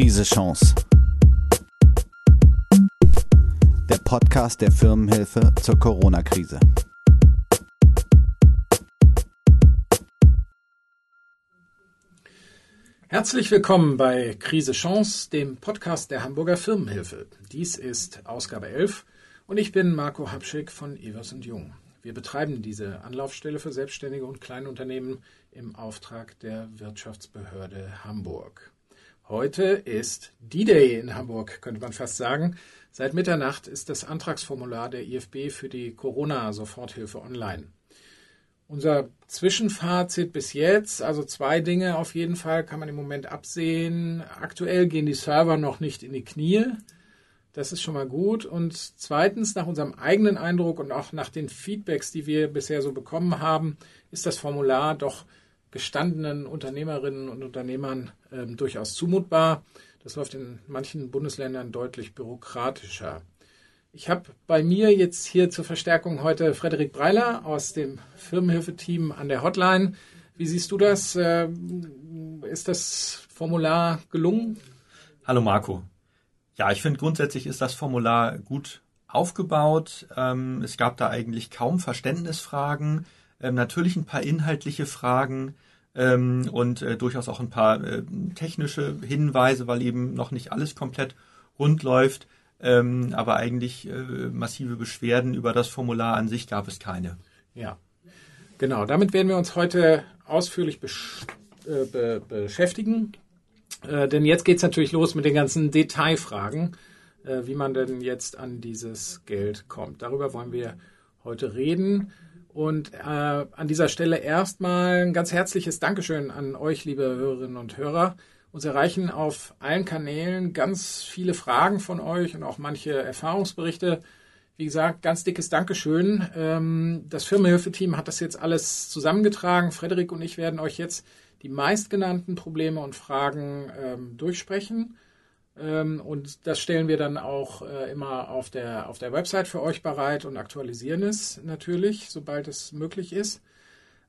Krise Chance. Der Podcast der Firmenhilfe zur Corona-Krise. Herzlich willkommen bei Krise Chance, dem Podcast der Hamburger Firmenhilfe. Dies ist Ausgabe 11 und ich bin Marco Habschick von Evers und Jung. Wir betreiben diese Anlaufstelle für Selbstständige und Kleinunternehmen im Auftrag der Wirtschaftsbehörde Hamburg. Heute ist D-Day in Hamburg, könnte man fast sagen. Seit Mitternacht ist das Antragsformular der IFB für die Corona-Soforthilfe online. Unser Zwischenfazit bis jetzt, also zwei Dinge auf jeden Fall kann man im Moment absehen. Aktuell gehen die Server noch nicht in die Knie. Das ist schon mal gut. Und zweitens, nach unserem eigenen Eindruck und auch nach den Feedbacks, die wir bisher so bekommen haben, ist das Formular doch gestandenen Unternehmerinnen und Unternehmern äh, durchaus zumutbar. Das läuft in manchen Bundesländern deutlich bürokratischer. Ich habe bei mir jetzt hier zur Verstärkung heute Frederik Breiler aus dem Firmenhilfeteam an der Hotline. Wie siehst du das? Äh, ist das Formular gelungen? Hallo Marco. Ja, ich finde grundsätzlich ist das Formular gut aufgebaut. Ähm, es gab da eigentlich kaum Verständnisfragen, ähm, natürlich ein paar inhaltliche Fragen ähm, und äh, durchaus auch ein paar äh, technische Hinweise, weil eben noch nicht alles komplett rund läuft. aber eigentlich äh, massive Beschwerden über das Formular an sich gab es keine. Ja, genau. Damit werden wir uns heute ausführlich besch be beschäftigen. Äh, denn jetzt geht es natürlich los mit den ganzen Detailfragen, äh, wie man denn jetzt an dieses Geld kommt. Darüber wollen wir heute reden. Und äh, an dieser Stelle erstmal ein ganz herzliches Dankeschön an euch, liebe Hörerinnen und Hörer. Uns erreichen auf allen Kanälen ganz viele Fragen von euch und auch manche Erfahrungsberichte. Wie gesagt, ganz dickes Dankeschön. Ähm, das Firmenhilfeteam hat das jetzt alles zusammengetragen. Frederik und ich werden euch jetzt die meistgenannten Probleme und Fragen ähm, durchsprechen. Ähm, und das stellen wir dann auch äh, immer auf der, auf der Website für euch bereit und aktualisieren es natürlich, sobald es möglich ist.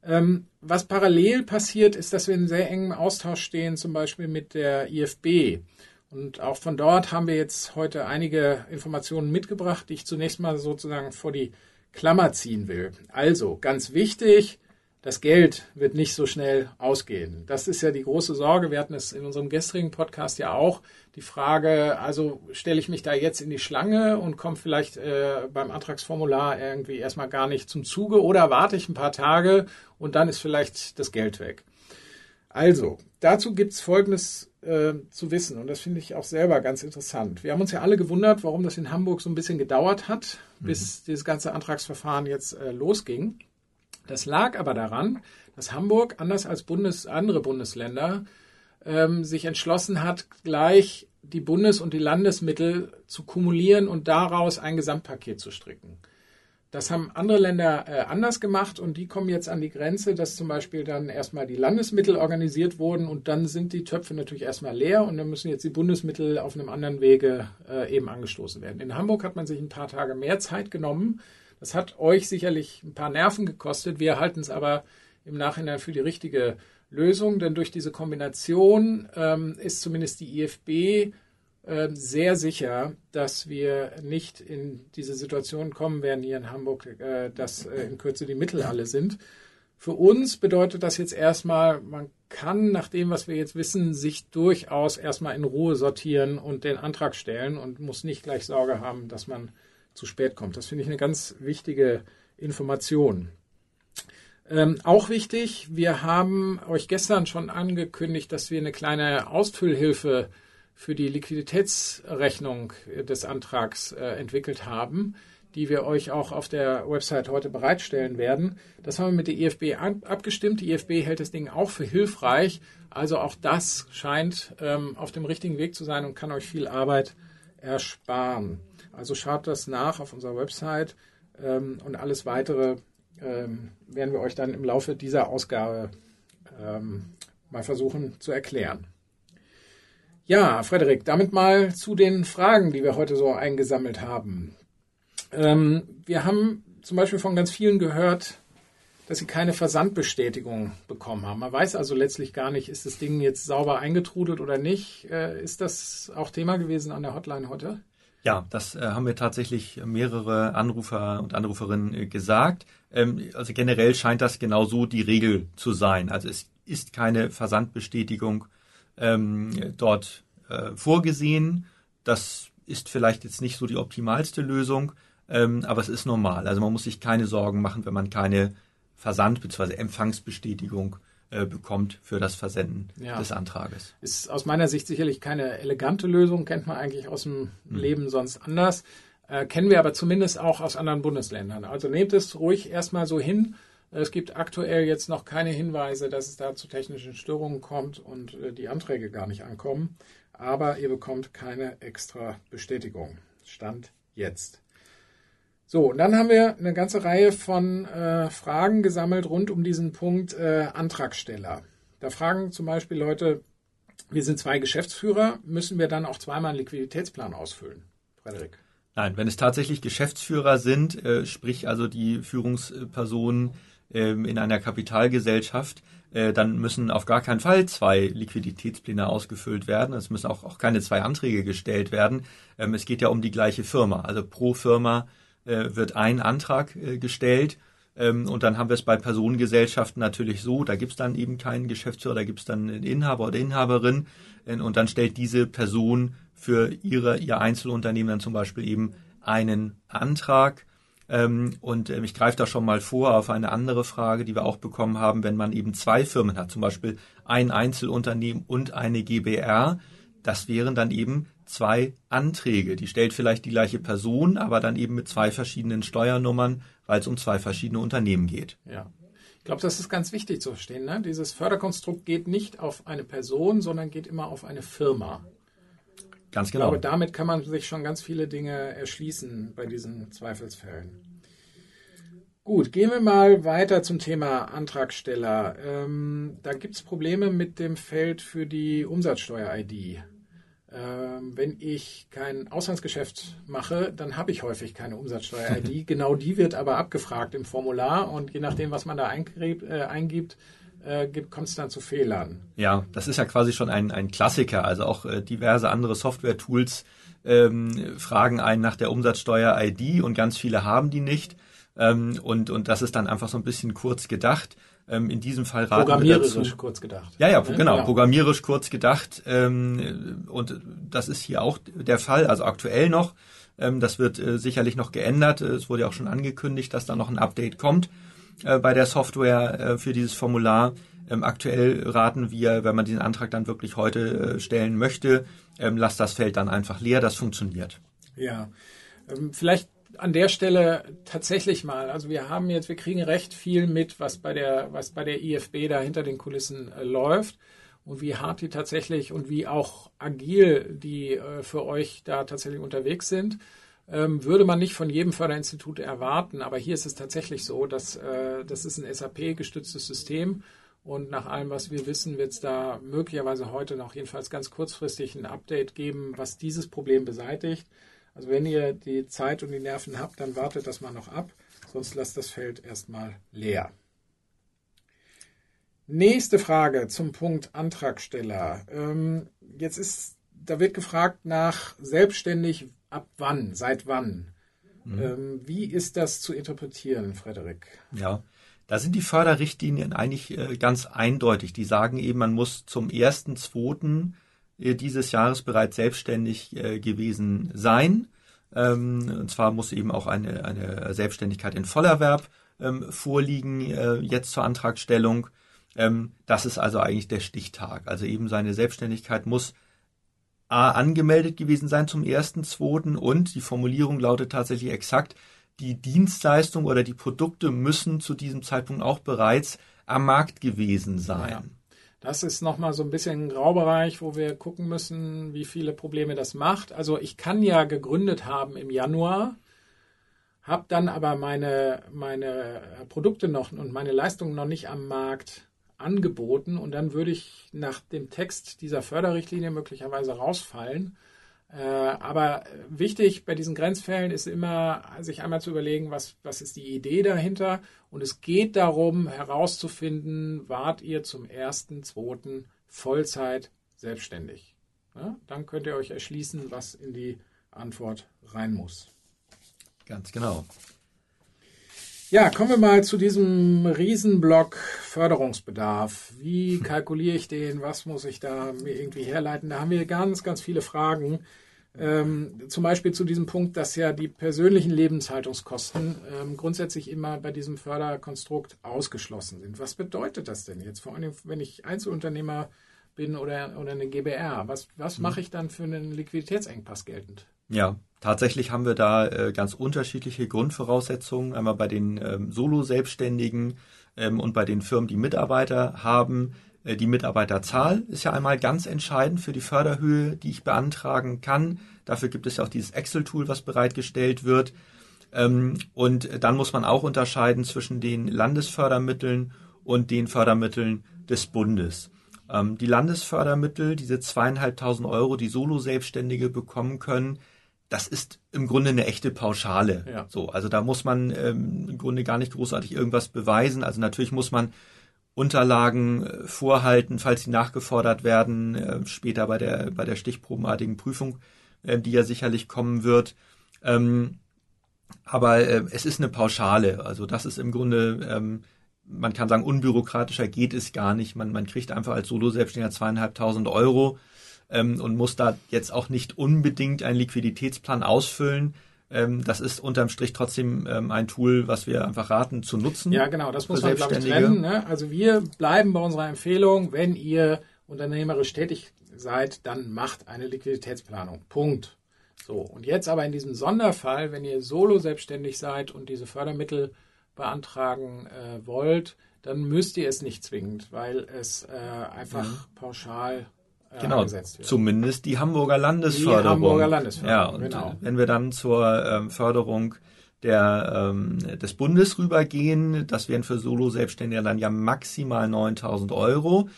Ähm, was parallel passiert, ist, dass wir in sehr engem Austausch stehen, zum Beispiel mit der IFB. Und auch von dort haben wir jetzt heute einige Informationen mitgebracht, die ich zunächst mal sozusagen vor die Klammer ziehen will. Also, ganz wichtig, das Geld wird nicht so schnell ausgehen. Das ist ja die große Sorge. Wir hatten es in unserem gestrigen Podcast ja auch. Die Frage, also stelle ich mich da jetzt in die Schlange und komme vielleicht äh, beim Antragsformular irgendwie erstmal gar nicht zum Zuge oder warte ich ein paar Tage und dann ist vielleicht das Geld weg. Also, dazu gibt es Folgendes äh, zu wissen und das finde ich auch selber ganz interessant. Wir haben uns ja alle gewundert, warum das in Hamburg so ein bisschen gedauert hat, bis mhm. dieses ganze Antragsverfahren jetzt äh, losging. Das lag aber daran, dass Hamburg, anders als Bundes, andere Bundesländer, ähm, sich entschlossen hat, gleich die Bundes- und die Landesmittel zu kumulieren und daraus ein Gesamtpaket zu stricken. Das haben andere Länder äh, anders gemacht und die kommen jetzt an die Grenze, dass zum Beispiel dann erstmal die Landesmittel organisiert wurden und dann sind die Töpfe natürlich erstmal leer und dann müssen jetzt die Bundesmittel auf einem anderen Wege äh, eben angestoßen werden. In Hamburg hat man sich ein paar Tage mehr Zeit genommen, das hat euch sicherlich ein paar Nerven gekostet. Wir halten es aber im Nachhinein für die richtige Lösung, denn durch diese Kombination ähm, ist zumindest die IFB äh, sehr sicher, dass wir nicht in diese Situation kommen werden hier in Hamburg, äh, dass äh, in Kürze die Mittel alle sind. Für uns bedeutet das jetzt erstmal, man kann nach dem, was wir jetzt wissen, sich durchaus erstmal in Ruhe sortieren und den Antrag stellen und muss nicht gleich Sorge haben, dass man zu spät kommt. Das finde ich eine ganz wichtige Information. Ähm, auch wichtig, wir haben euch gestern schon angekündigt, dass wir eine kleine Ausfüllhilfe für die Liquiditätsrechnung des Antrags äh, entwickelt haben, die wir euch auch auf der Website heute bereitstellen werden. Das haben wir mit der IFB abgestimmt. Die IFB hält das Ding auch für hilfreich. Also auch das scheint ähm, auf dem richtigen Weg zu sein und kann euch viel Arbeit ersparen. Also schaut das nach auf unserer Website ähm, und alles weitere ähm, werden wir euch dann im Laufe dieser Ausgabe ähm, mal versuchen zu erklären. Ja, Frederik, damit mal zu den Fragen, die wir heute so eingesammelt haben. Ähm, wir haben zum Beispiel von ganz vielen gehört, dass Sie keine Versandbestätigung bekommen haben. Man weiß also letztlich gar nicht, ist das Ding jetzt sauber eingetrudelt oder nicht. Äh, ist das auch Thema gewesen an der Hotline heute? Ja, das äh, haben mir tatsächlich mehrere Anrufer und Anruferinnen äh, gesagt. Ähm, also generell scheint das genau so die Regel zu sein. Also es ist keine Versandbestätigung ähm, dort äh, vorgesehen. Das ist vielleicht jetzt nicht so die optimalste Lösung, ähm, aber es ist normal. Also man muss sich keine Sorgen machen, wenn man keine Versand- bzw. Empfangsbestätigung äh, bekommt für das Versenden ja. des Antrages. Ist aus meiner Sicht sicherlich keine elegante Lösung, kennt man eigentlich aus dem hm. Leben sonst anders. Äh, kennen wir aber zumindest auch aus anderen Bundesländern. Also nehmt es ruhig erstmal so hin. Es gibt aktuell jetzt noch keine Hinweise, dass es da zu technischen Störungen kommt und äh, die Anträge gar nicht ankommen. Aber ihr bekommt keine extra Bestätigung. Stand jetzt. So, und dann haben wir eine ganze Reihe von äh, Fragen gesammelt rund um diesen Punkt äh, Antragsteller. Da fragen zum Beispiel Leute, wir sind zwei Geschäftsführer, müssen wir dann auch zweimal einen Liquiditätsplan ausfüllen? Frederik. Nein, wenn es tatsächlich Geschäftsführer sind, äh, sprich also die Führungspersonen ähm, in einer Kapitalgesellschaft, äh, dann müssen auf gar keinen Fall zwei Liquiditätspläne ausgefüllt werden. Es müssen auch, auch keine zwei Anträge gestellt werden. Ähm, es geht ja um die gleiche Firma. Also pro Firma äh, wird ein Antrag äh, gestellt. Ähm, und dann haben wir es bei Personengesellschaften natürlich so, da gibt es dann eben keinen Geschäftsführer, da gibt es dann einen Inhaber oder Inhaberin und dann stellt diese Person für ihre, ihr Einzelunternehmen dann zum Beispiel eben einen Antrag ähm, und ähm, ich greife da schon mal vor auf eine andere Frage, die wir auch bekommen haben, wenn man eben zwei Firmen hat, zum Beispiel ein Einzelunternehmen und eine GBR. Das wären dann eben zwei Anträge. Die stellt vielleicht die gleiche Person, aber dann eben mit zwei verschiedenen Steuernummern, weil es um zwei verschiedene Unternehmen geht. Ja. Ich glaube, das ist ganz wichtig zu verstehen. Ne? Dieses Förderkonstrukt geht nicht auf eine Person, sondern geht immer auf eine Firma. Ganz genau. Aber damit kann man sich schon ganz viele Dinge erschließen bei diesen Zweifelsfällen. Gut, gehen wir mal weiter zum Thema Antragsteller. Ähm, da gibt es Probleme mit dem Feld für die Umsatzsteuer-ID. Ähm, wenn ich kein Auslandsgeschäft mache, dann habe ich häufig keine Umsatzsteuer-ID. genau die wird aber abgefragt im Formular und je nachdem, was man da eingibt, äh, eingibt äh, kommt es dann zu Fehlern. Ja, das ist ja quasi schon ein, ein Klassiker. Also auch äh, diverse andere Software-Tools ähm, fragen einen nach der Umsatzsteuer-ID und ganz viele haben die nicht. Ähm, und, und das ist dann einfach so ein bisschen kurz gedacht. Ähm, in diesem Fall raten programmierisch wir dazu. kurz gedacht. Ja, ja, genau, ja. programmierisch kurz gedacht. Ähm, und das ist hier auch der Fall, also aktuell noch. Ähm, das wird äh, sicherlich noch geändert. Es wurde ja auch schon angekündigt, dass da noch ein Update kommt äh, bei der Software äh, für dieses Formular. Ähm, aktuell raten wir, wenn man diesen Antrag dann wirklich heute äh, stellen möchte, ähm, lasst das Feld dann einfach leer, das funktioniert. Ja, ähm, vielleicht an der Stelle tatsächlich mal, also wir haben jetzt, wir kriegen recht viel mit, was bei der, was bei der IFB da hinter den Kulissen äh, läuft und wie hart die tatsächlich und wie auch agil die äh, für euch da tatsächlich unterwegs sind ähm, würde man nicht von jedem Förderinstitut erwarten. Aber hier ist es tatsächlich so, dass äh, das ist ein SAP-gestütztes System. Und nach allem, was wir wissen, wird es da möglicherweise heute noch jedenfalls ganz kurzfristig ein Update geben, was dieses Problem beseitigt. Also wenn ihr die Zeit und die Nerven habt, dann wartet das mal noch ab, sonst lasst das Feld erstmal leer. Nächste Frage zum Punkt Antragsteller. Ähm, jetzt ist, da wird gefragt nach selbstständig ab wann, seit wann. Mhm. Ähm, wie ist das zu interpretieren, Frederik? Ja, da sind die Förderrichtlinien eigentlich äh, ganz eindeutig. Die sagen eben, man muss zum 1.2. Äh, dieses Jahres bereits selbstständig äh, gewesen sein. Ähm, und zwar muss eben auch eine, eine Selbstständigkeit in Vollerwerb ähm, vorliegen, äh, jetzt zur Antragstellung. Ähm, das ist also eigentlich der Stichtag. Also eben seine Selbstständigkeit muss A, angemeldet gewesen sein zum ersten, zweiten und die Formulierung lautet tatsächlich exakt, die Dienstleistung oder die Produkte müssen zu diesem Zeitpunkt auch bereits am Markt gewesen sein. Ja. Das ist nochmal so ein bisschen ein Graubereich, wo wir gucken müssen, wie viele Probleme das macht. Also ich kann ja gegründet haben im Januar, habe dann aber meine, meine Produkte noch und meine Leistungen noch nicht am Markt angeboten und dann würde ich nach dem Text dieser Förderrichtlinie möglicherweise rausfallen. Äh, aber wichtig bei diesen Grenzfällen ist immer, sich einmal zu überlegen, was, was ist die Idee dahinter. Und es geht darum, herauszufinden, wart ihr zum ersten, zweiten Vollzeit selbstständig. Ja, dann könnt ihr euch erschließen, was in die Antwort rein muss. Ganz genau. Ja, kommen wir mal zu diesem Riesenblock Förderungsbedarf. Wie kalkuliere ich den? Was muss ich da mir irgendwie herleiten? Da haben wir ganz, ganz viele Fragen. Ähm, zum Beispiel zu diesem Punkt, dass ja die persönlichen Lebenshaltungskosten ähm, grundsätzlich immer bei diesem Förderkonstrukt ausgeschlossen sind. Was bedeutet das denn jetzt? Vor allem, wenn ich Einzelunternehmer bin oder, oder eine GBR. Was, was mhm. mache ich dann für einen Liquiditätsengpass geltend? Ja, tatsächlich haben wir da äh, ganz unterschiedliche Grundvoraussetzungen. Einmal bei den ähm, Solo-Selbstständigen ähm, und bei den Firmen, die Mitarbeiter haben. Äh, die Mitarbeiterzahl ist ja einmal ganz entscheidend für die Förderhöhe, die ich beantragen kann. Dafür gibt es ja auch dieses Excel-Tool, was bereitgestellt wird. Ähm, und dann muss man auch unterscheiden zwischen den Landesfördermitteln und den Fördermitteln des Bundes. Ähm, die Landesfördermittel, diese zweieinhalbtausend Euro, die Solo-Selbstständige bekommen können, das ist im Grunde eine echte Pauschale. Ja. So, also da muss man ähm, im Grunde gar nicht großartig irgendwas beweisen. Also natürlich muss man Unterlagen äh, vorhalten, falls sie nachgefordert werden, äh, später bei der bei der stichprobenartigen Prüfung, äh, die ja sicherlich kommen wird. Ähm, aber äh, es ist eine Pauschale. Also das ist im Grunde, ähm, man kann sagen, unbürokratischer geht es gar nicht. Man, man kriegt einfach als Solo-Selbstständiger zweieinhalbtausend Euro ähm, und muss da jetzt auch nicht unbedingt einen Liquiditätsplan ausfüllen. Ähm, das ist unterm Strich trotzdem ähm, ein Tool, was wir einfach raten zu nutzen. Ja, genau, das muss man glaube ich trennen. Ne? Also wir bleiben bei unserer Empfehlung, wenn ihr unternehmerisch tätig seid, dann macht eine Liquiditätsplanung. Punkt. So, und jetzt aber in diesem Sonderfall, wenn ihr solo selbstständig seid und diese Fördermittel beantragen äh, wollt, dann müsst ihr es nicht zwingend, weil es äh, einfach mhm. pauschal genau, zumindest die Hamburger Landesförderung. Die Hamburger Landesförderung, ja, und genau. Wenn wir dann zur ähm, Förderung der, ähm, des Bundes rübergehen, das wären für Solo-Selbstständige dann ja maximal 9000 Euro.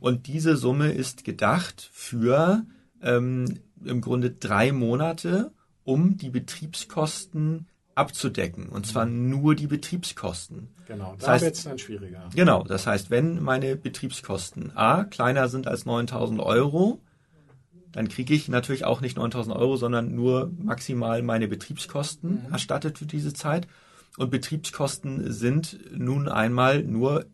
Und diese Summe ist gedacht für ähm, im Grunde drei Monate, um die Betriebskosten abzudecken. Und zwar mhm. nur die Betriebskosten. Genau, da wird es dann schwieriger. Genau, das heißt, wenn meine Betriebskosten A kleiner sind als 9000 Euro, dann kriege ich natürlich auch nicht 9000 Euro, sondern nur maximal meine Betriebskosten mhm. erstattet für diese Zeit. Und Betriebskosten sind nun einmal nur,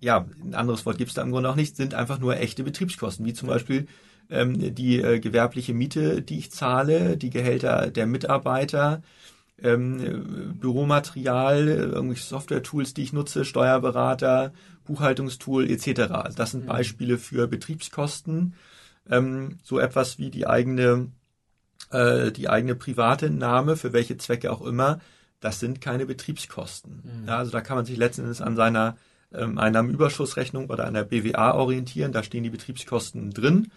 ja, ein anderes Wort gibt es da im Grunde auch nicht, sind einfach nur echte Betriebskosten, wie zum Beispiel ähm, die äh, gewerbliche Miete, die ich zahle, die Gehälter der Mitarbeiter, ähm, Büromaterial, irgendwelche Software-Tools, die ich nutze, Steuerberater, Buchhaltungstool etc. Also das sind mhm. Beispiele für Betriebskosten. Ähm, so etwas wie die eigene, äh, die eigene private Name, für welche Zwecke auch immer, das sind keine Betriebskosten. Mhm. Ja, also da kann man sich letzten Endes an seiner ähm, Einnahmenüberschussrechnung oder einer BWA orientieren. Da stehen die Betriebskosten drin.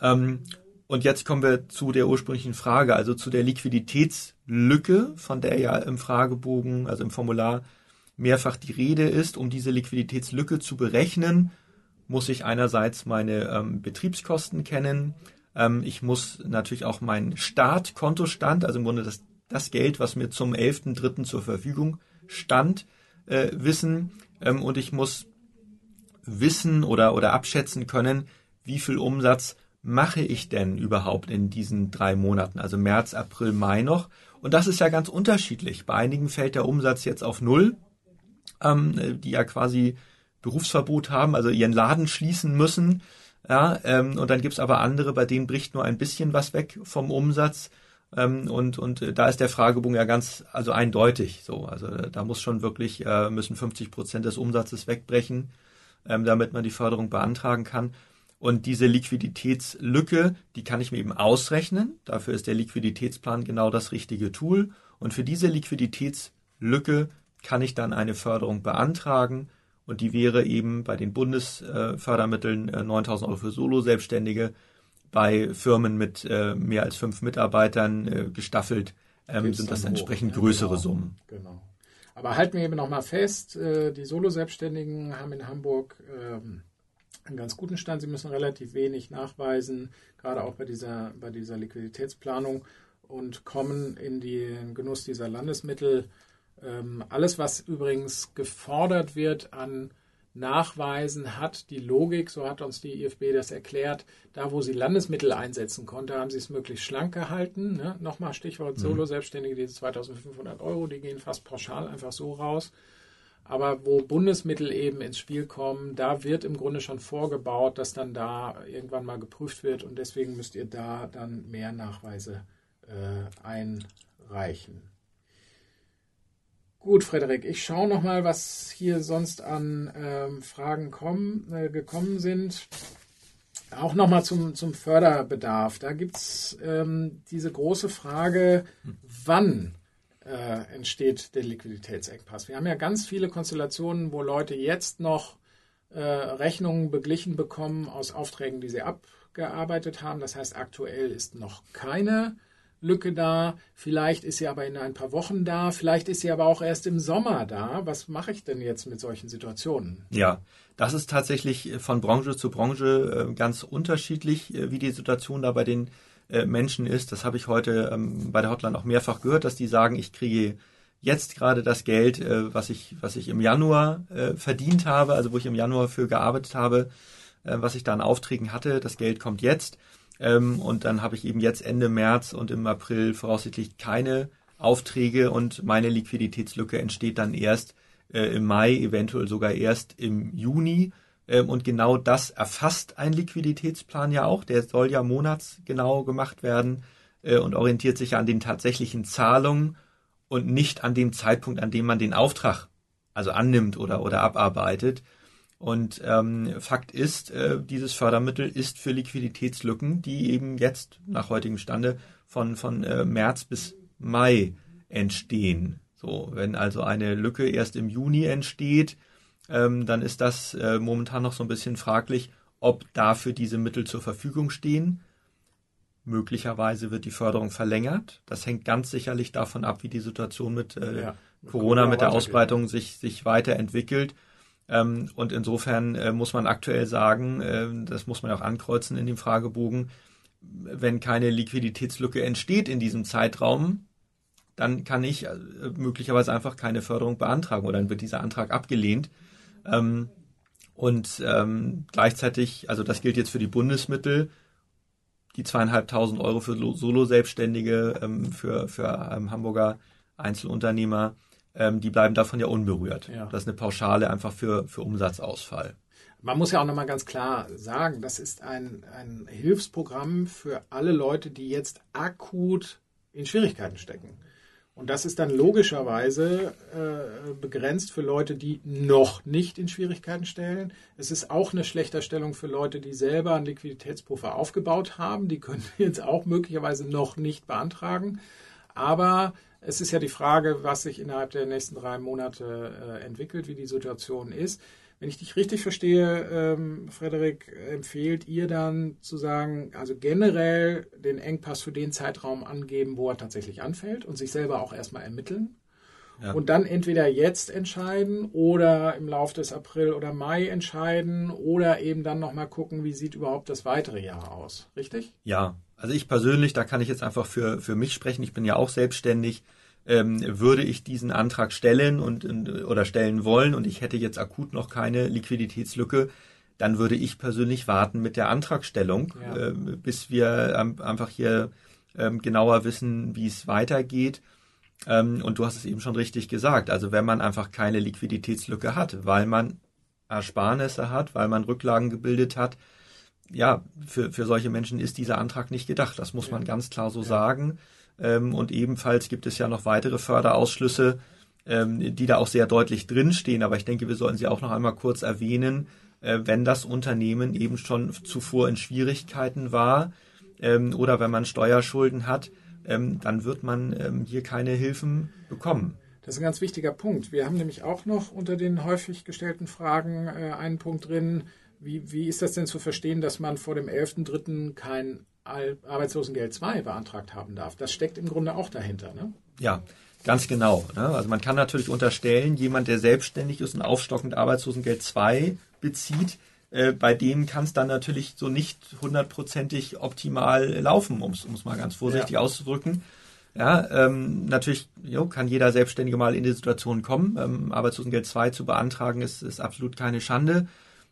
Ähm, und jetzt kommen wir zu der ursprünglichen Frage, also zu der Liquiditätslücke, von der ja im Fragebogen, also im Formular mehrfach die Rede ist. Um diese Liquiditätslücke zu berechnen, muss ich einerseits meine ähm, Betriebskosten kennen. Ähm, ich muss natürlich auch meinen Startkontostand, also im Grunde das, das Geld, was mir zum 11.3. zur Verfügung stand, äh, wissen. Ähm, und ich muss wissen oder, oder abschätzen können, wie viel Umsatz mache ich denn überhaupt in diesen drei Monaten, also März, April, Mai noch? Und das ist ja ganz unterschiedlich. Bei einigen fällt der Umsatz jetzt auf Null, ähm, die ja quasi Berufsverbot haben, also ihren Laden schließen müssen. Ja, ähm, und dann gibt's aber andere, bei denen bricht nur ein bisschen was weg vom Umsatz. Ähm, und, und da ist der Fragebogen ja ganz, also eindeutig so. Also da muss schon wirklich, äh, müssen 50 Prozent des Umsatzes wegbrechen, ähm, damit man die Förderung beantragen kann. Und diese Liquiditätslücke, die kann ich mir eben ausrechnen. Dafür ist der Liquiditätsplan genau das richtige Tool. Und für diese Liquiditätslücke kann ich dann eine Förderung beantragen. Und die wäre eben bei den Bundesfördermitteln 9000 äh, Euro für Solo-Selbstständige, bei Firmen mit äh, mehr als fünf Mitarbeitern äh, gestaffelt ähm, sind das entsprechend hoch. größere genau. Summen. Genau. Aber halten wir eben nochmal fest, die Solo-Selbstständigen haben in Hamburg ähm, einen ganz guten Stand. Sie müssen relativ wenig nachweisen, gerade auch bei dieser, bei dieser Liquiditätsplanung und kommen in den Genuss dieser Landesmittel. Ähm, alles, was übrigens gefordert wird an Nachweisen, hat die Logik, so hat uns die IFB das erklärt, da wo sie Landesmittel einsetzen konnte, haben sie es möglichst schlank gehalten. Ne? Nochmal Stichwort mhm. Solo-Selbstständige, diese 2500 Euro, die gehen fast pauschal einfach so raus. Aber wo Bundesmittel eben ins Spiel kommen, da wird im Grunde schon vorgebaut, dass dann da irgendwann mal geprüft wird und deswegen müsst ihr da dann mehr Nachweise äh, einreichen. Gut, Frederik, ich schaue noch mal, was hier sonst an ähm, Fragen kommen, äh, gekommen sind. Auch noch mal zum, zum Förderbedarf. Da gibt es ähm, diese große Frage, wann äh, entsteht der Liquiditätsengpass. Wir haben ja ganz viele Konstellationen, wo Leute jetzt noch äh, Rechnungen beglichen bekommen aus Aufträgen, die sie abgearbeitet haben. Das heißt, aktuell ist noch keine Lücke da, vielleicht ist sie aber in ein paar Wochen da, vielleicht ist sie aber auch erst im Sommer da. Was mache ich denn jetzt mit solchen Situationen? Ja, das ist tatsächlich von Branche zu Branche äh, ganz unterschiedlich, äh, wie die Situation da bei den äh, Menschen ist. Das habe ich heute ähm, bei der Hotline auch mehrfach gehört, dass die sagen, ich kriege jetzt gerade das Geld, was ich, was ich im Januar verdient habe, also wo ich im Januar für gearbeitet habe, was ich da an Aufträgen hatte. Das Geld kommt jetzt. Ähm, und dann habe ich eben jetzt Ende März und im April voraussichtlich keine Aufträge und meine Liquiditätslücke entsteht dann erst äh, im Mai, eventuell sogar erst im Juni. Ähm, und genau das erfasst ein Liquiditätsplan ja auch. Der soll ja monatsgenau gemacht werden äh, und orientiert sich an den tatsächlichen Zahlungen und nicht an dem Zeitpunkt, an dem man den Auftrag also annimmt oder, oder abarbeitet. Und ähm, Fakt ist, äh, dieses Fördermittel ist für Liquiditätslücken, die eben jetzt nach heutigem Stande von, von äh, März bis Mai entstehen. So, wenn also eine Lücke erst im Juni entsteht, ähm, dann ist das äh, momentan noch so ein bisschen fraglich, ob dafür diese Mittel zur Verfügung stehen. Möglicherweise wird die Förderung verlängert. Das hängt ganz sicherlich davon ab, wie die Situation mit äh, ja, Corona, mit der Ausbreitung sich, sich weiterentwickelt. Ähm, und insofern äh, muss man aktuell sagen, äh, das muss man auch ankreuzen in dem Fragebogen, wenn keine Liquiditätslücke entsteht in diesem Zeitraum, dann kann ich äh, möglicherweise einfach keine Förderung beantragen oder dann wird dieser Antrag abgelehnt. Ähm, und ähm, gleichzeitig, also das gilt jetzt für die Bundesmittel, die zweieinhalbtausend Euro für Solo-Selbstständige, für, für Hamburger Einzelunternehmer, ähm, die bleiben davon ja unberührt. Ja. Das ist eine Pauschale einfach für, für Umsatzausfall. Man muss ja auch nochmal ganz klar sagen, das ist ein, ein Hilfsprogramm für alle Leute, die jetzt akut in Schwierigkeiten stecken. Und das ist dann logischerweise äh, begrenzt für Leute, die noch nicht in Schwierigkeiten stellen. Es ist auch eine Schlechterstellung für Leute, die selber einen Liquiditätspuffer aufgebaut haben. Die können jetzt auch möglicherweise noch nicht beantragen. Aber es ist ja die Frage, was sich innerhalb der nächsten drei Monate äh, entwickelt, wie die Situation ist. Wenn ich dich richtig verstehe, ähm, Frederik, empfehlt ihr dann zu sagen, also generell den Engpass für den Zeitraum angeben, wo er tatsächlich anfällt und sich selber auch erstmal ermitteln. Ja. Und dann entweder jetzt entscheiden oder im Laufe des April oder Mai entscheiden oder eben dann nochmal gucken, wie sieht überhaupt das weitere Jahr aus. Richtig? Ja, also ich persönlich, da kann ich jetzt einfach für, für mich sprechen, ich bin ja auch selbstständig, ähm, würde ich diesen Antrag stellen und, oder stellen wollen und ich hätte jetzt akut noch keine Liquiditätslücke, dann würde ich persönlich warten mit der Antragstellung, ja. äh, bis wir ähm, einfach hier ähm, genauer wissen, wie es weitergeht. Ähm, und du hast es eben schon richtig gesagt. Also wenn man einfach keine Liquiditätslücke hat, weil man Ersparnisse hat, weil man Rücklagen gebildet hat, ja, für, für solche Menschen ist dieser Antrag nicht gedacht. Das muss man ganz klar so ja. sagen. Ähm, und ebenfalls gibt es ja noch weitere Förderausschlüsse, ähm, die da auch sehr deutlich drinstehen. Aber ich denke, wir sollen sie auch noch einmal kurz erwähnen, äh, wenn das Unternehmen eben schon zuvor in Schwierigkeiten war ähm, oder wenn man Steuerschulden hat, ähm, dann wird man ähm, hier keine Hilfen bekommen. Das ist ein ganz wichtiger Punkt. Wir haben nämlich auch noch unter den häufig gestellten Fragen äh, einen Punkt drin, wie, wie ist das denn zu verstehen, dass man vor dem 11.3. kein Arbeitslosengeld 2 beantragt haben darf? Das steckt im Grunde auch dahinter, ne? Ja, ganz genau. Ne? Also man kann natürlich unterstellen, jemand, der selbstständig ist und aufstockend Arbeitslosengeld 2 bezieht, äh, bei denen kann es dann natürlich so nicht hundertprozentig optimal laufen, um es mal ganz vorsichtig ja. auszudrücken. Ja, ähm, natürlich jo, kann jeder Selbstständige mal in die Situation kommen. Ähm, Arbeitslosengeld 2 zu beantragen ist, ist absolut keine Schande.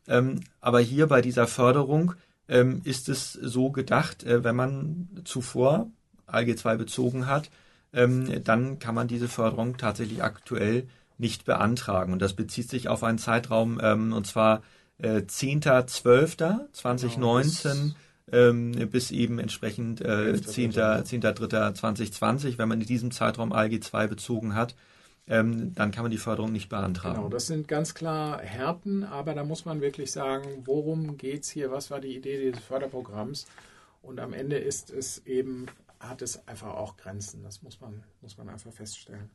Ähm, aber hier bei dieser Förderung ähm, ist es so gedacht, äh, wenn man zuvor ALG 2 bezogen hat, ähm, dann kann man diese Förderung tatsächlich aktuell nicht beantragen. Und das bezieht sich auf einen Zeitraum, ähm, und zwar äh, 10.12.2019 genau, ähm, bis eben entsprechend äh, 10.3.2020, wenn man in diesem Zeitraum ALG 2 bezogen hat, ähm, dann kann man die Förderung nicht beantragen. Genau, das sind ganz klar Härten, aber da muss man wirklich sagen, worum geht es hier, was war die Idee dieses Förderprogramms? Und am Ende ist es eben, hat es einfach auch Grenzen. Das muss man, muss man einfach feststellen.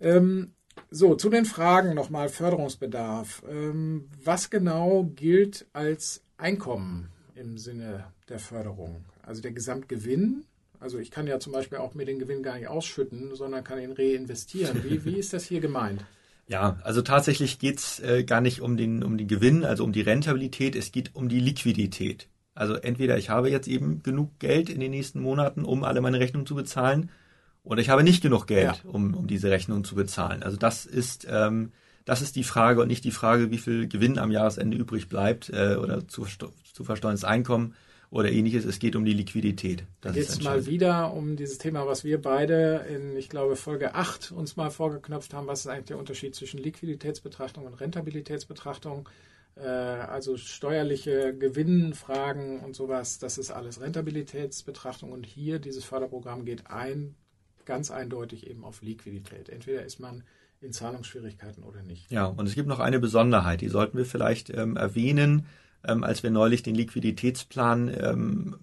Ähm, so, zu den Fragen nochmal Förderungsbedarf. Ähm, was genau gilt als Einkommen im Sinne der Förderung? Also der Gesamtgewinn. Also ich kann ja zum Beispiel auch mir den Gewinn gar nicht ausschütten, sondern kann ihn reinvestieren. Wie, wie ist das hier gemeint? Ja, also tatsächlich geht es äh, gar nicht um den, um den Gewinn, also um die Rentabilität, es geht um die Liquidität. Also entweder ich habe jetzt eben genug Geld in den nächsten Monaten, um alle meine Rechnungen zu bezahlen, oder ich habe nicht genug Geld, ja. um, um diese Rechnung zu bezahlen. Also das ist, ähm, das ist die Frage und nicht die Frage, wie viel Gewinn am Jahresende übrig bleibt äh, oder zu, zu versteuerndes Einkommen oder ähnliches. Es geht um die Liquidität. Das Jetzt mal wieder um dieses Thema, was wir beide in, ich glaube, Folge 8 uns mal vorgeknöpft haben. Was ist eigentlich der Unterschied zwischen Liquiditätsbetrachtung und Rentabilitätsbetrachtung? Äh, also steuerliche Gewinnfragen und sowas, das ist alles Rentabilitätsbetrachtung. Und hier dieses Förderprogramm geht ein ganz eindeutig eben auf Liquidität. Entweder ist man in Zahlungsschwierigkeiten oder nicht. Ja, und es gibt noch eine Besonderheit, die sollten wir vielleicht ähm, erwähnen, ähm, als wir neulich den Liquiditätsplan ähm,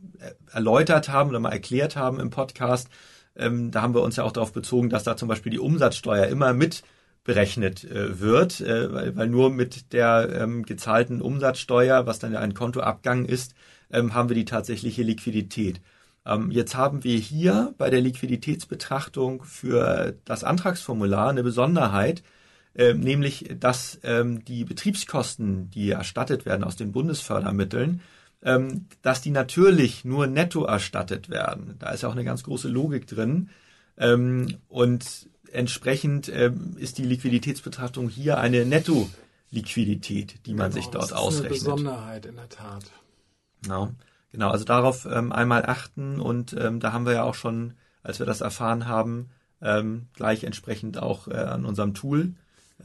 erläutert haben oder mal erklärt haben im Podcast. Ähm, da haben wir uns ja auch darauf bezogen, dass da zum Beispiel die Umsatzsteuer immer mit berechnet äh, wird, äh, weil, weil, nur mit der ähm, gezahlten Umsatzsteuer, was dann ja ein Kontoabgang ist, ähm, haben wir die tatsächliche Liquidität. Ähm, jetzt haben wir hier bei der Liquiditätsbetrachtung für das Antragsformular eine Besonderheit, äh, nämlich dass ähm, die Betriebskosten, die erstattet werden aus den Bundesfördermitteln, ähm, dass die natürlich nur netto erstattet werden. Da ist ja auch eine ganz große Logik drin. Ähm, und entsprechend ähm, ist die Liquiditätsbetrachtung hier eine Netto-Liquidität, die man genau, sich dort ausrechnet. Das ist eine Besonderheit in der Tat. Genau. Genau, also darauf ähm, einmal achten und ähm, da haben wir ja auch schon, als wir das erfahren haben, ähm, gleich entsprechend auch äh, an unserem Tool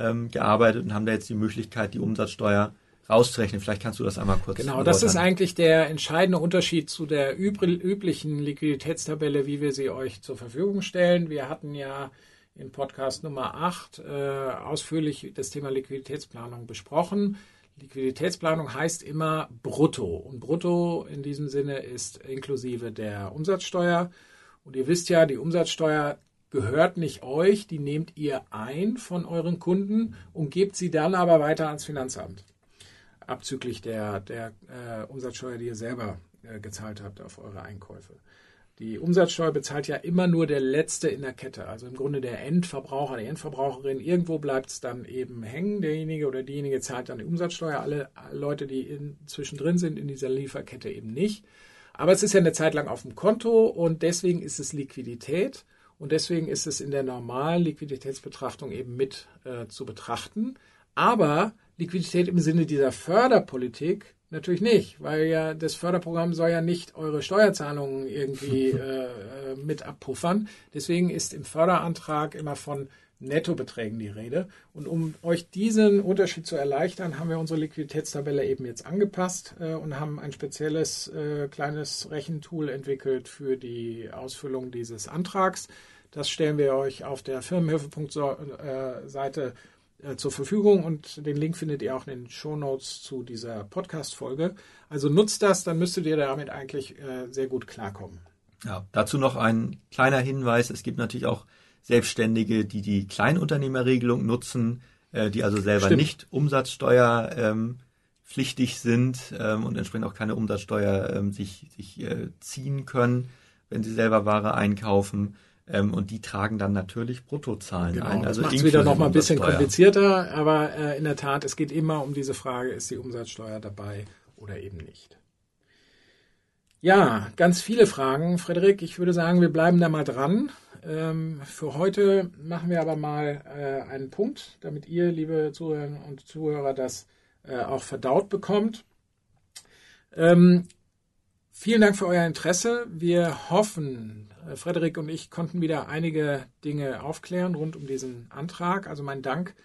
ähm, gearbeitet und haben da jetzt die Möglichkeit, die Umsatzsteuer rauszurechnen. Vielleicht kannst du das einmal kurz. Genau, das ist eigentlich der entscheidende Unterschied zu der üblichen Liquiditätstabelle, wie wir sie euch zur Verfügung stellen. Wir hatten ja in Podcast Nummer 8 äh, ausführlich das Thema Liquiditätsplanung besprochen. Liquiditätsplanung heißt immer brutto. Und brutto in diesem Sinne ist inklusive der Umsatzsteuer. Und ihr wisst ja, die Umsatzsteuer gehört nicht euch, die nehmt ihr ein von euren Kunden und gebt sie dann aber weiter ans Finanzamt. Abzüglich der, der äh, Umsatzsteuer, die ihr selber äh, gezahlt habt auf eure Einkäufe. Die Umsatzsteuer bezahlt ja immer nur der Letzte in der Kette, also im Grunde der Endverbraucher, die Endverbraucherin. Irgendwo bleibt es dann eben hängen. Derjenige oder diejenige zahlt dann die Umsatzsteuer. Alle Leute, die in, zwischendrin sind in dieser Lieferkette eben nicht. Aber es ist ja eine Zeit lang auf dem Konto und deswegen ist es Liquidität und deswegen ist es in der normalen Liquiditätsbetrachtung eben mit äh, zu betrachten. Aber Liquidität im Sinne dieser Förderpolitik Natürlich nicht, weil ja das Förderprogramm soll ja nicht eure Steuerzahlungen irgendwie äh, äh, mit abpuffern. Deswegen ist im Förderantrag immer von Nettobeträgen die Rede. Und um euch diesen Unterschied zu erleichtern, haben wir unsere Liquiditätstabelle eben jetzt angepasst äh, und haben ein spezielles äh, kleines Rechentool entwickelt für die Ausfüllung dieses Antrags. Das stellen wir euch auf der Firmenhilfe.seite äh, zur Verfügung und den Link findet ihr auch in den Show Notes zu dieser Podcast-Folge. Also nutzt das, dann müsstet ihr damit eigentlich äh, sehr gut klarkommen. Ja, dazu noch ein kleiner Hinweis. Es gibt natürlich auch Selbstständige, die die Kleinunternehmerregelung nutzen, äh, die also selber Stimmt. nicht Umsatzsteuer ähm, pflichtig sind ähm, und entsprechend auch keine Umsatzsteuer ähm, sich, sich äh, ziehen können, wenn sie selber Ware einkaufen. Ähm, und die tragen dann natürlich Bruttozahlen Genau, ein. das Also macht es wieder noch mal ein bisschen komplizierter, aber äh, in der Tat, es geht immer um diese Frage, ist die Umsatzsteuer dabei oder eben nicht. Ja, ganz viele Fragen, Frederik. Ich würde sagen, wir bleiben da mal dran. Ähm, für heute machen wir aber mal äh, einen Punkt, damit ihr, liebe Zuhörerinnen und Zuhörer, das äh, auch verdaut bekommt. Ähm, vielen Dank für euer Interesse. Wir hoffen, äh, Frederik und ich konnten wieder einige Dinge aufklären rund um diesen Antrag. Also mein Dank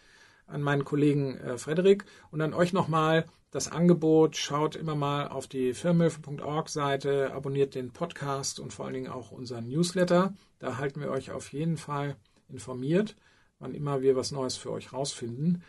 an meinen Kollegen äh, Frederik und an euch nochmal das Angebot. Schaut immer mal auf die firmenhilfe.org Seite, abonniert den Podcast und vor allen Dingen auch unseren Newsletter. Da halten wir euch auf jeden Fall informiert, wann immer wir was Neues für euch rausfinden.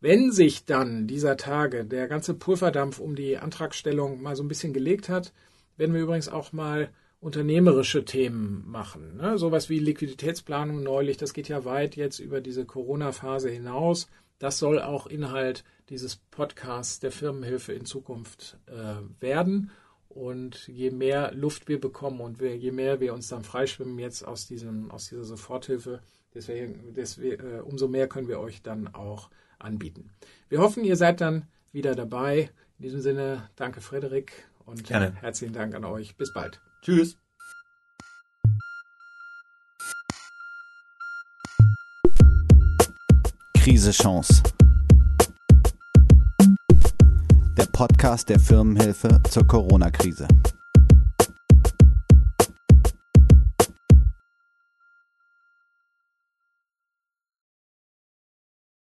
Wenn sich dann dieser Tage der ganze Pulverdampf um die Antragstellung mal so ein bisschen gelegt hat, werden wir übrigens auch mal unternehmerische Themen machen. Ne? Sowas wie Liquiditätsplanung neulich, das geht ja weit jetzt über diese Corona-Phase hinaus. Das soll auch Inhalt dieses Podcasts der Firmenhilfe in Zukunft äh, werden. Und je mehr Luft wir bekommen und wir, je mehr wir uns dann freischwimmen jetzt aus, diesem, aus dieser Soforthilfe, deswegen, deswegen, äh, umso mehr können wir euch dann auch anbieten. Wir hoffen, ihr seid dann wieder dabei. In diesem Sinne, danke Frederik und Gerne. herzlichen Dank an euch. Bis bald. Tschüss. Krise Chance. Der Podcast der Firmenhilfe zur Corona-Krise.